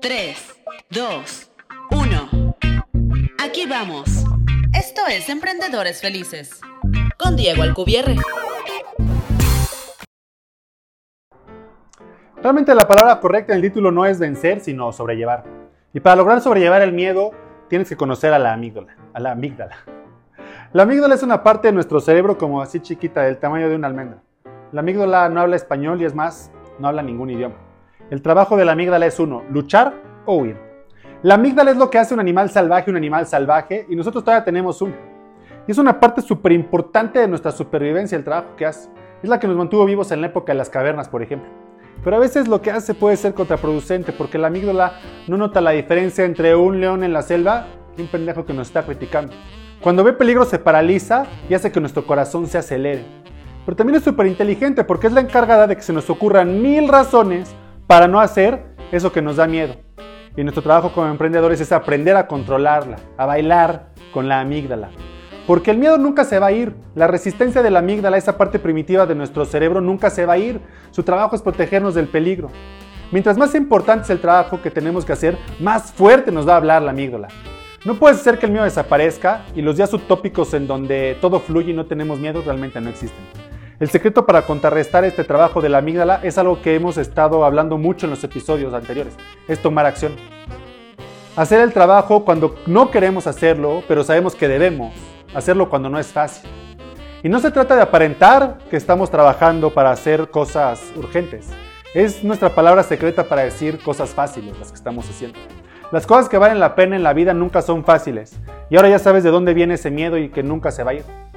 3, 2, 1. Aquí vamos. Esto es Emprendedores Felices. Con Diego Alcubierre. Realmente la palabra correcta en el título no es vencer, sino sobrellevar. Y para lograr sobrellevar el miedo, tienes que conocer a la amígdala. A la amígdala. La amígdala es una parte de nuestro cerebro como así chiquita, del tamaño de una almendra. La amígdala no habla español y es más, no habla ningún idioma. El trabajo de la amígdala es uno, luchar o huir. La amígdala es lo que hace un animal salvaje un animal salvaje y nosotros todavía tenemos una. Y es una parte súper importante de nuestra supervivencia el trabajo que hace. Es la que nos mantuvo vivos en la época de las cavernas, por ejemplo. Pero a veces lo que hace puede ser contraproducente porque la amígdala no nota la diferencia entre un león en la selva y un pendejo que nos está criticando. Cuando ve peligro se paraliza y hace que nuestro corazón se acelere. Pero también es súper inteligente porque es la encargada de que se nos ocurran mil razones para no hacer eso que nos da miedo. Y nuestro trabajo como emprendedores es aprender a controlarla, a bailar con la amígdala. Porque el miedo nunca se va a ir. La resistencia de la amígdala, esa parte primitiva de nuestro cerebro, nunca se va a ir. Su trabajo es protegernos del peligro. Mientras más importante es el trabajo que tenemos que hacer, más fuerte nos va a hablar la amígdala. No puede ser que el miedo desaparezca y los días utópicos en donde todo fluye y no tenemos miedo realmente no existen. El secreto para contrarrestar este trabajo de la amígdala es algo que hemos estado hablando mucho en los episodios anteriores, es tomar acción. Hacer el trabajo cuando no queremos hacerlo, pero sabemos que debemos. Hacerlo cuando no es fácil. Y no se trata de aparentar que estamos trabajando para hacer cosas urgentes. Es nuestra palabra secreta para decir cosas fáciles las que estamos haciendo. Las cosas que valen la pena en la vida nunca son fáciles. Y ahora ya sabes de dónde viene ese miedo y que nunca se va a ir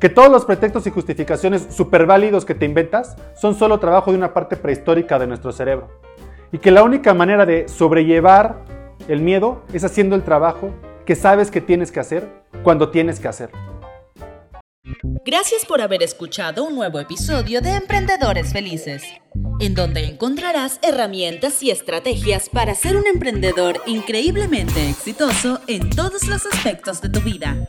que todos los pretextos y justificaciones súper válidos que te inventas son solo trabajo de una parte prehistórica de nuestro cerebro. Y que la única manera de sobrellevar el miedo es haciendo el trabajo que sabes que tienes que hacer cuando tienes que hacerlo. Gracias por haber escuchado un nuevo episodio de Emprendedores Felices, en donde encontrarás herramientas y estrategias para ser un emprendedor increíblemente exitoso en todos los aspectos de tu vida.